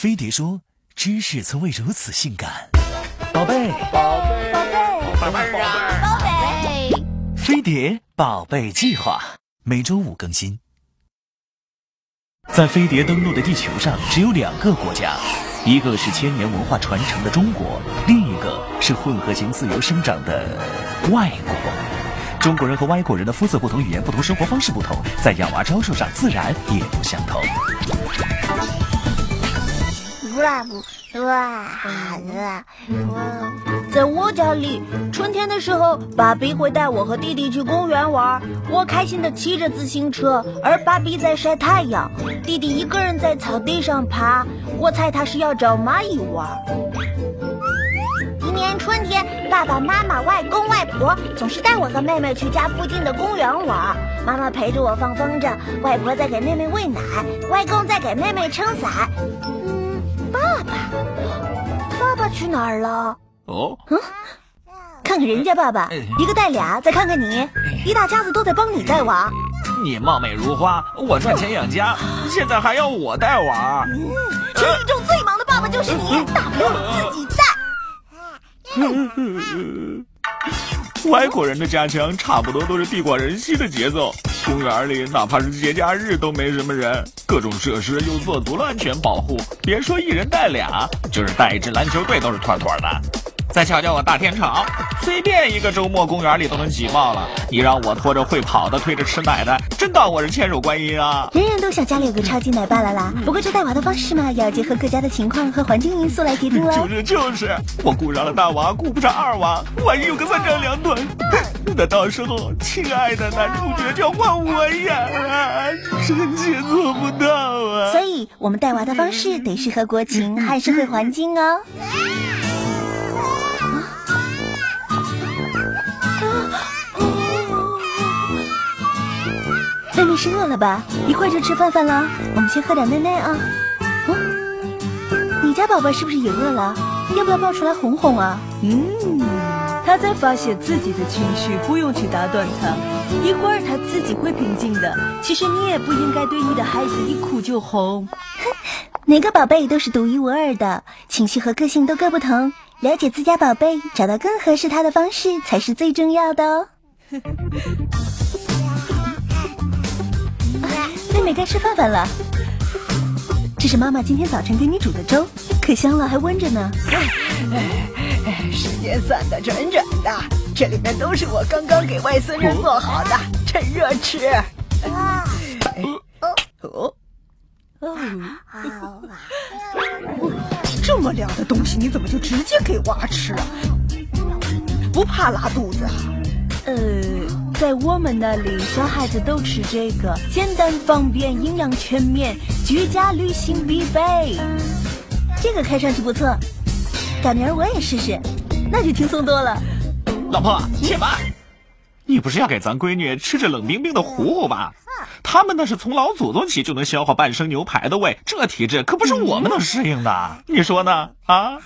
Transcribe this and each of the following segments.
飞碟说：“知识从未如此性感。”宝贝，宝贝，宝贝，宝贝啊！宝贝，飞碟宝贝计划每周五更新。在飞碟登陆的地球上，只有两个国家，一个是千年文化传承的中国，另一个是混合型自由生长的外国。中国人和外国人的肤色不同，语言不同，生活方式不同，在养娃招数上自然也不相同。哇哇哇！在我家里，春天的时候，爸比会带我和弟弟去公园玩，我开心的骑着自行车，而爸比在晒太阳，弟弟一个人在草地上爬，我猜他是要找蚂蚁玩。今年春天，爸爸妈妈、外公外婆总是带我和妹妹去家附近的公园玩，妈妈陪着我放风筝，外婆在给妹妹喂奶，外公在给妹妹撑伞。去哪儿了？哦，嗯，看看人家爸爸，一个带俩，再看看你，一大家子都在帮你带娃。你貌美如花，我赚钱养家，现在还要我带娃？嗯全宇宙最忙的爸爸就是你，大不了你自己带。外国人的家乡差不多都是地广人稀的节奏，公园里哪怕是节假日都没什么人，各种设施又做足了安全保护，别说一人带俩，就是带一支篮球队都是妥妥的。再瞧瞧我大天朝，随便一个周末公园里都能挤爆了。你让我拖着会跑的，推着吃奶的，真当我是千手观音啊？人人都想家里有个超级奶爸啦啦，不过这带娃的方式嘛，要结合各家的情况和环境因素来决定了。就是就是，我顾上了大娃，顾不上二娃，万一有个三长两短，那到时候亲爱的男主角就要换我演了，臣妾做不到啊。所以我们带娃的方式得适合国情，还是会环境哦。妹妹是饿了吧？一会儿就吃饭饭了。我们先喝点奶奶啊。哦，你家宝宝是不是也饿了？要不要抱出来哄哄啊？嗯，他在发泄自己的情绪，不用去打断他。一会儿他自己会平静的。其实你也不应该对你的孩子一哭就哄。哼，每个宝贝都是独一无二的，情绪和个性都各不同。了解自家宝贝，找到更合适他的方式才是最重要的哦。该吃饭饭了，这是妈妈今天早晨给你煮的粥，可香了，还温着呢。时间算得准准的，这里面都是我刚刚给外孙女做好的，趁热吃。啊！哦哦哦！这么凉的东西，你怎么就直接给娃吃啊？不怕拉肚子啊？呃。在我们那里，小孩子都吃这个，简单方便，营养全面，居家旅行必备。这个看上去不错，改明儿我也试试，那就轻松多了。老婆，且慢，你不是要给咱闺女吃这冷冰冰的糊糊吧？他们那是从老祖宗起就能消化半生牛排的胃，这体质可不是我们能适应的，你说呢？啊？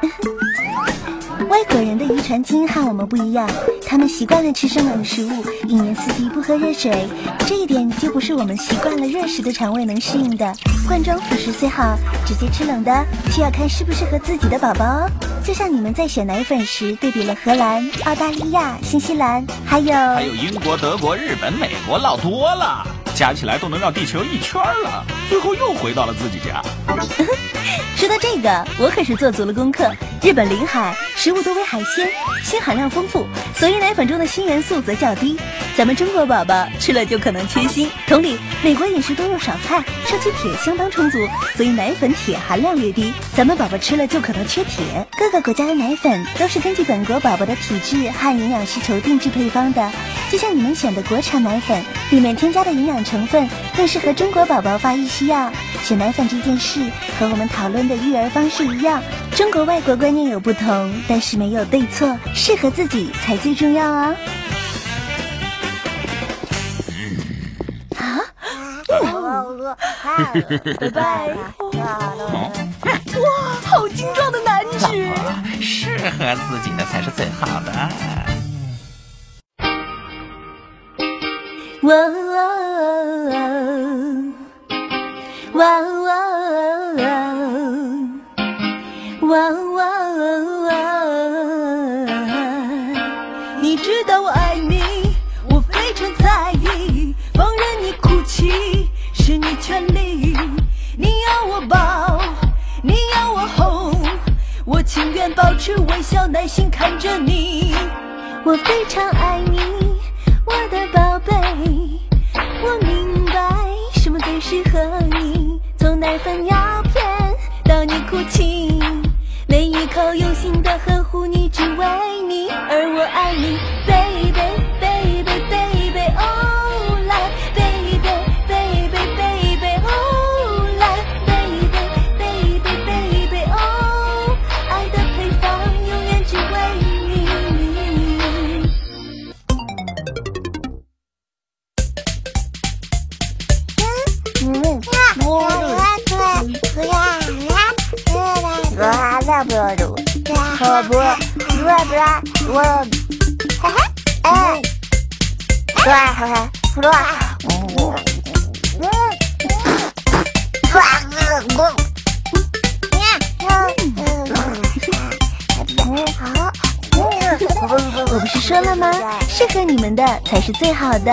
外国人的遗传基因和我们不一样，他们习惯了吃生冷的食物，一年四季不喝热水，这一点就不是我们习惯了热食的肠胃能适应的。罐装辅食虽好，直接吃冷的却要看适不适合自己的宝宝哦。就像你们在选奶粉时对比了荷兰、澳大利亚、新西兰，还有还有英国、德国、日本、美国，老多了，加起来都能绕地球一圈了，最后又回到了自己家。说到这个，我可是做足了功课。日本临海，食物多为海鲜，锌含量丰富，所以奶粉中的锌元素则较低。咱们中国宝宝吃了就可能缺锌。同理，美国饮食多肉少菜，摄取铁相当充足，所以奶粉铁含量略低。咱们宝宝吃了就可能缺铁。各个国家的奶粉都是根据本国宝宝的体质和营养需求定制配方的，就像你们选的国产奶粉，里面添加的营养成分更适合中国宝宝发育需要。选奶粉这件事和我们讨论的育儿方式一样，中国外国观念有不同，但是没有对错，适合自己才最重要啊！啊！拜拜！哇，好精壮的男举，适合自己的才是最好的。哇哦哦哦，哇哦哦哦，哇哦哦哦，你知道我爱你，我非常在意，放任你哭泣，是你权利，你要我抱，你要我哄，我情愿保持微笑，耐心看着你，我非常爱你，我的宝贝。和你，从奶粉药片到你哭泣，每一口用心的呵护你，只为你，而我爱你，baby。我不，不不我，嘿嘿，哎，对，嘿嘿，不对，我，嗯，哇，我，我不是说了吗？适合你们的才是最好的。